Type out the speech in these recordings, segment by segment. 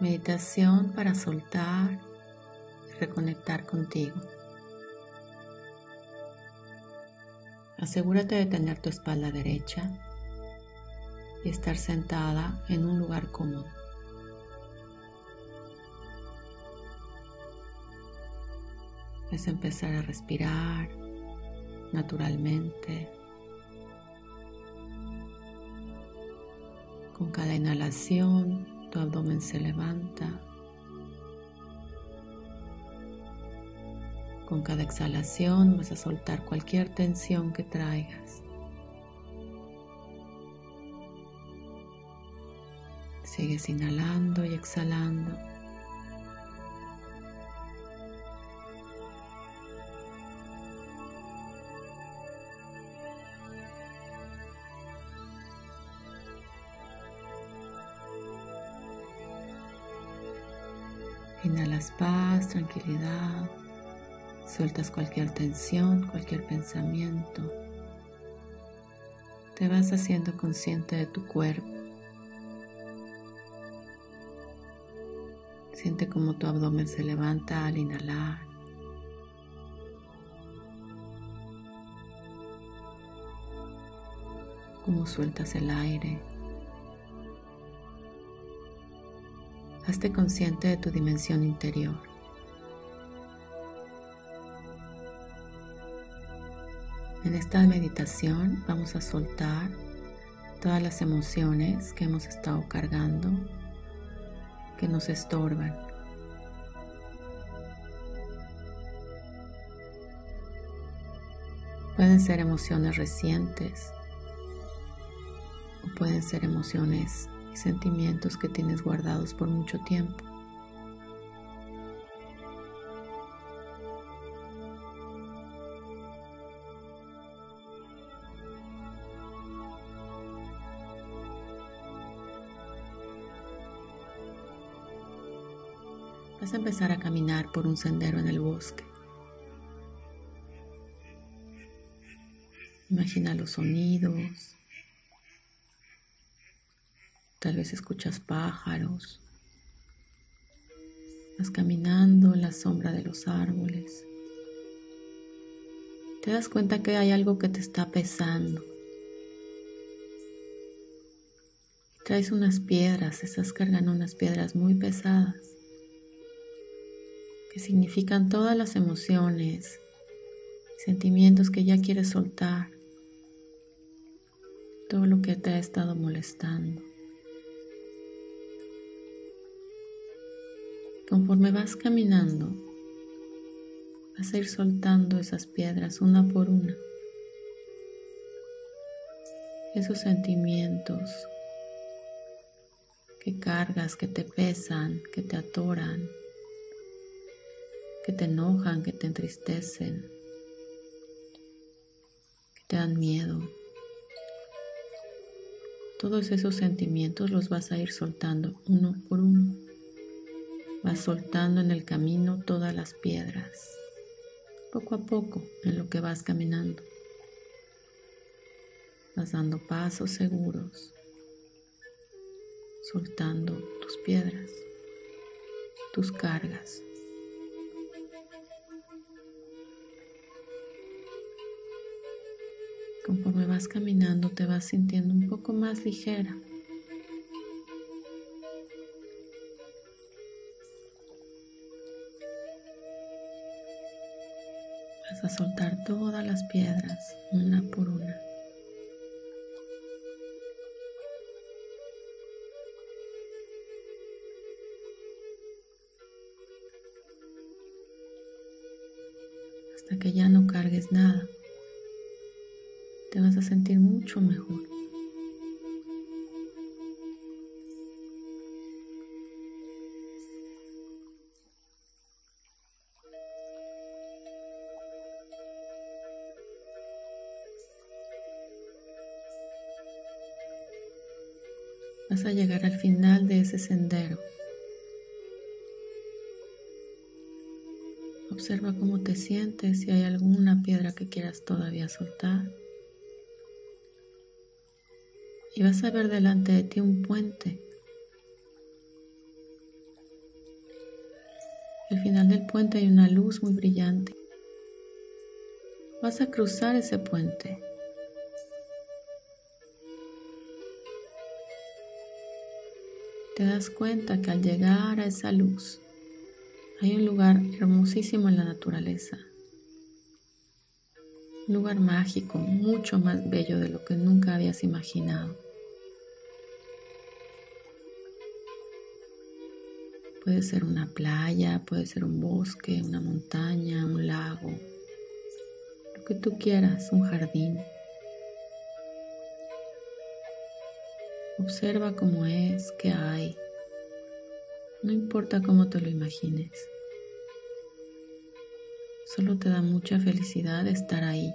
Meditación para soltar y reconectar contigo. Asegúrate de tener tu espalda derecha y estar sentada en un lugar cómodo. Es empezar a respirar naturalmente. Con cada inhalación tu abdomen se levanta. Con cada exhalación vas a soltar cualquier tensión que traigas. Sigues inhalando y exhalando. Inhalas paz, tranquilidad. Sueltas cualquier tensión, cualquier pensamiento. Te vas haciendo consciente de tu cuerpo. Siente como tu abdomen se levanta al inhalar. Cómo sueltas el aire. Hazte consciente de tu dimensión interior. En esta meditación vamos a soltar todas las emociones que hemos estado cargando, que nos estorban. Pueden ser emociones recientes o pueden ser emociones sentimientos que tienes guardados por mucho tiempo. Vas a empezar a caminar por un sendero en el bosque. Imagina los sonidos, Tal vez escuchas pájaros. Vas caminando en la sombra de los árboles. Te das cuenta que hay algo que te está pesando. Traes unas piedras, estás cargando unas piedras muy pesadas que significan todas las emociones, sentimientos que ya quieres soltar, todo lo que te ha estado molestando. Conforme vas caminando, vas a ir soltando esas piedras una por una. Esos sentimientos que cargas, que te pesan, que te atoran, que te enojan, que te entristecen, que te dan miedo. Todos esos sentimientos los vas a ir soltando uno por uno. Vas soltando en el camino todas las piedras, poco a poco en lo que vas caminando. Vas dando pasos seguros, soltando tus piedras, tus cargas. Conforme vas caminando te vas sintiendo un poco más ligera. Soltar todas las piedras una por una. Hasta que ya no cargues nada, te vas a sentir mucho mejor. Vas a llegar al final de ese sendero. Observa cómo te sientes, si hay alguna piedra que quieras todavía soltar. Y vas a ver delante de ti un puente. final del puente hay una luz muy brillante. Vas a cruzar ese puente. Te das cuenta que al llegar a esa luz hay un lugar hermosísimo en la naturaleza. Un lugar mágico, mucho más bello de lo que nunca habías imaginado. Puede ser una playa, puede ser un bosque, una montaña, un lago, lo que tú quieras, un jardín. Observa cómo es, qué hay. No importa cómo te lo imagines. Solo te da mucha felicidad estar ahí.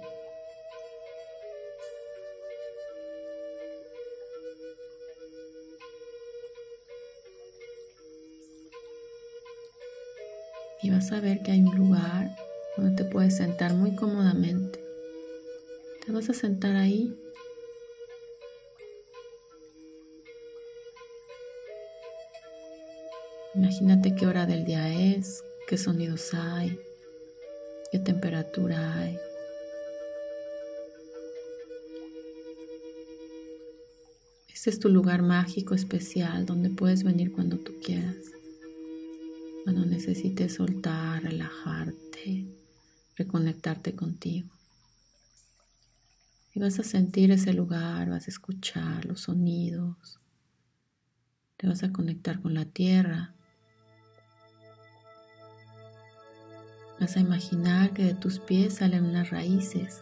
Y vas a ver que hay un lugar donde te puedes sentar muy cómodamente. Te vas a sentar ahí Imagínate qué hora del día es, qué sonidos hay, qué temperatura hay. Este es tu lugar mágico especial donde puedes venir cuando tú quieras, cuando necesites soltar, relajarte, reconectarte contigo. Y vas a sentir ese lugar, vas a escuchar los sonidos, te vas a conectar con la tierra Vas a imaginar que de tus pies salen unas raíces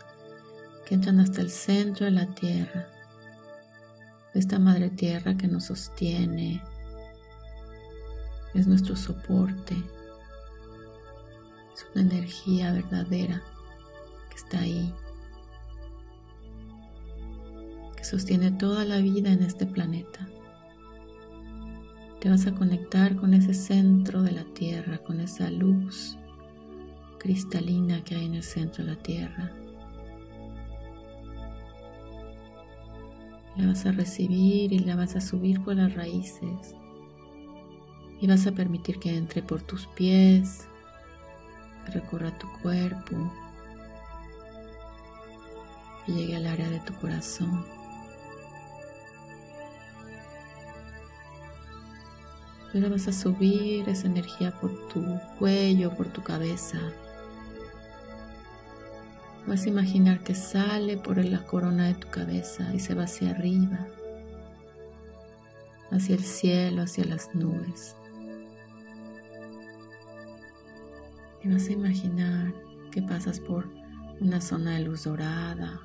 que entran hasta el centro de la tierra, esta madre tierra que nos sostiene, es nuestro soporte, es una energía verdadera que está ahí, que sostiene toda la vida en este planeta. Te vas a conectar con ese centro de la tierra, con esa luz cristalina que hay en el centro de la Tierra. La vas a recibir y la vas a subir por las raíces y vas a permitir que entre por tus pies, recorra tu cuerpo, que llegue al área de tu corazón. Ahora vas a subir esa energía por tu cuello, por tu cabeza, Vas a imaginar que sale por la corona de tu cabeza y se va hacia arriba, hacia el cielo, hacia las nubes. Y vas a imaginar que pasas por una zona de luz dorada,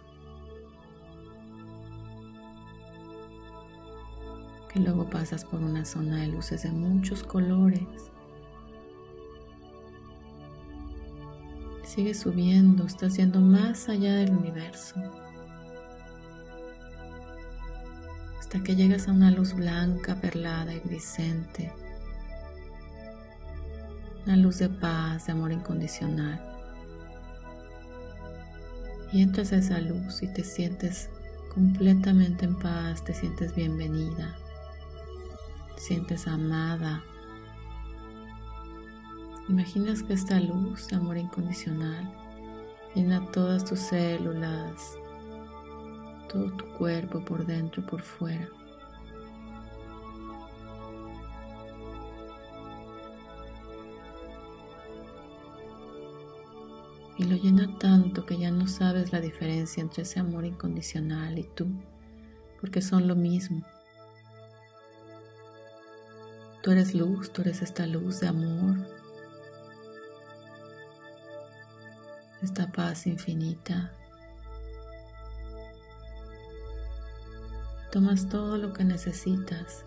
que luego pasas por una zona de luces de muchos colores Sigue subiendo, estás yendo más allá del universo. Hasta que llegas a una luz blanca, perlada y grisente. Una luz de paz, de amor incondicional. Y entras a esa luz y te sientes completamente en paz, te sientes bienvenida, te sientes amada, Imaginas que esta luz amor incondicional llena todas tus células, todo tu cuerpo por dentro y por fuera. Y lo llena tanto que ya no sabes la diferencia entre ese amor incondicional y tú, porque son lo mismo. Tú eres luz, tú eres esta luz de amor, esta paz infinita. Tomas todo lo que necesitas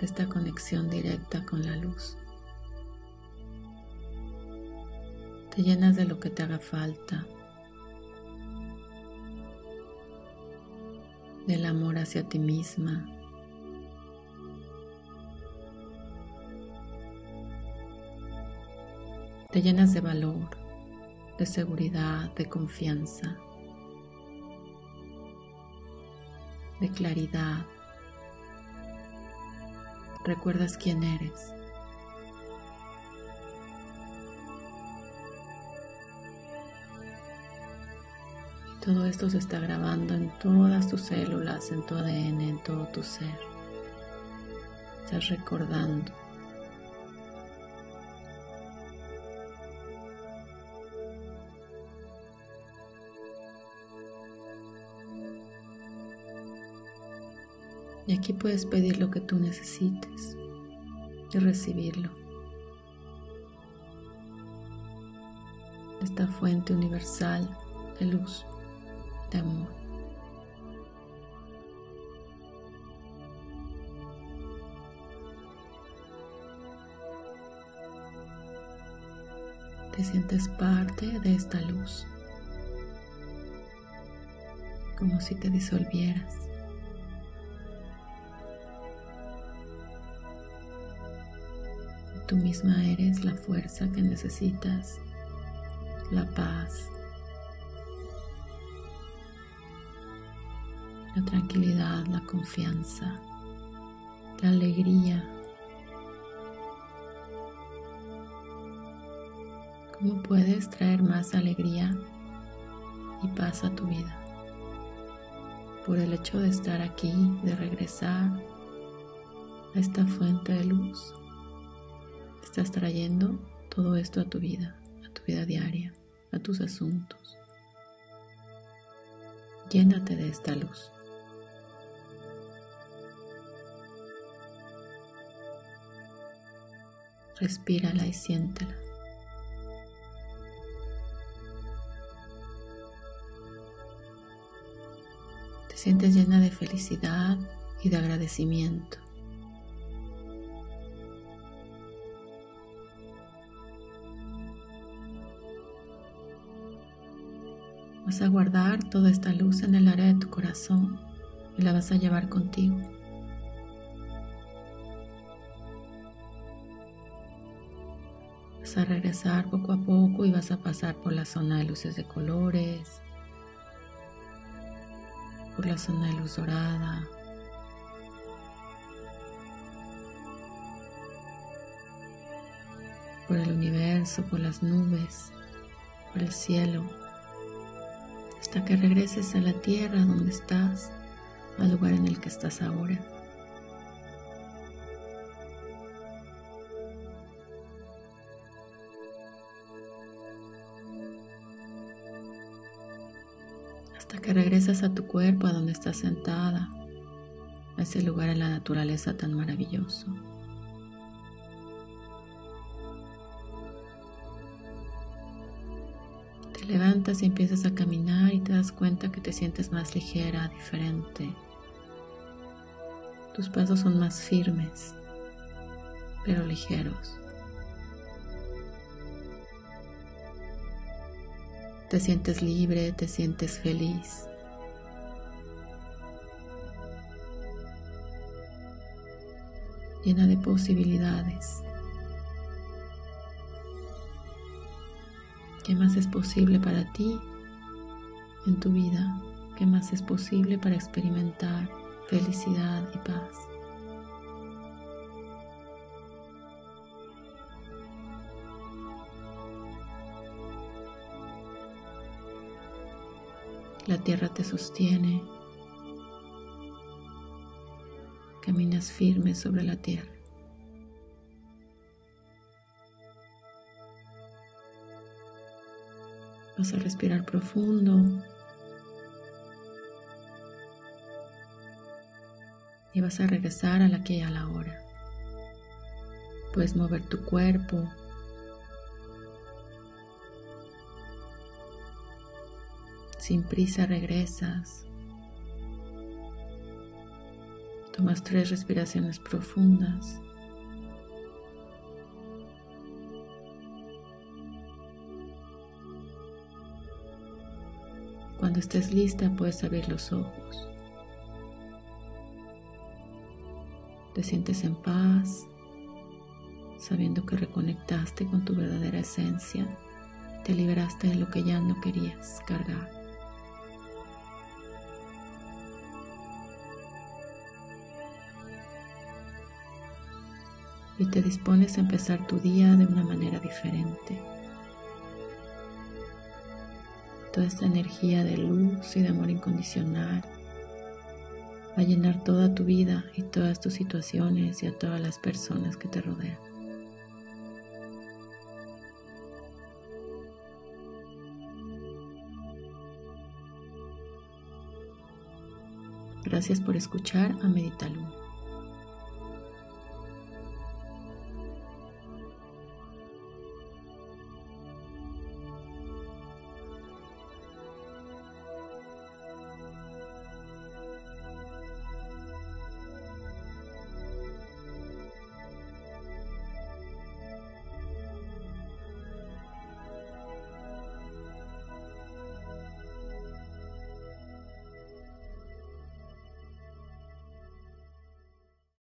de esta conexión directa con la luz. Te llenas de lo que te haga falta, del amor hacia ti misma, te llenas de valor, de seguridad, de confianza, de claridad. Recuerdas quién eres. Y Todo esto se está grabando en todas tus células, en tu ADN, en todo tu ser. Estás recordando Y aquí puedes pedir lo que tú necesites y recibirlo. Esta fuente universal de luz de amor. Te sientes parte de esta luz, como si te disolvieras. Tú misma eres la fuerza que necesitas, la paz, la tranquilidad, la confianza, la alegría. ¿Cómo puedes traer más alegría y paz a tu vida? Por el hecho de estar aquí, de regresar a esta fuente de luz, estás trayendo todo esto a tu vida, a tu vida diaria, a tus asuntos. Llénate de esta luz. Respírala y siéntela. Te sientes llena de felicidad y de agradecimiento. Vas a guardar toda esta luz en el área de tu corazón y la vas a llevar contigo. a regresar poco a poco y vas a pasar por la zona de luces de colores, por la zona de luz dorada, por el universo, por las nubes, por el cielo, hasta que regreses a la tierra donde estás, al lugar en el que estás ahora. que regresas a tu cuerpo, a donde estás sentada, a ese lugar en la naturaleza tan maravilloso. Te levantas y empiezas a caminar y te das cuenta que te sientes más ligera, diferente. Tus pasos son más firmes, pero ligeros. Te sientes libre, te sientes feliz. Llena de posibilidades. ¿Qué más es posible para ti en tu vida? ¿Qué más es posible para experimentar felicidad y paz? La tierra te sostiene. Caminas firme sobre la tierra. Vas a respirar profundo. Y vas a regresar a la que y a la hora. Puedes mover tu cuerpo, Sin prisa regresas. Tomas tres respiraciones profundas. Cuando estés lista puedes abrir los ojos. Te sientes en paz, sabiendo que reconectaste con tu verdadera esencia, te liberaste de lo que ya no querías cargar. y te dispones a empezar tu día de una manera diferente. Toda esta energía de luz y de amor incondicional va a llenar toda tu vida y todas tus situaciones y a todas las personas que te rodean. Gracias por escuchar a Meditalum.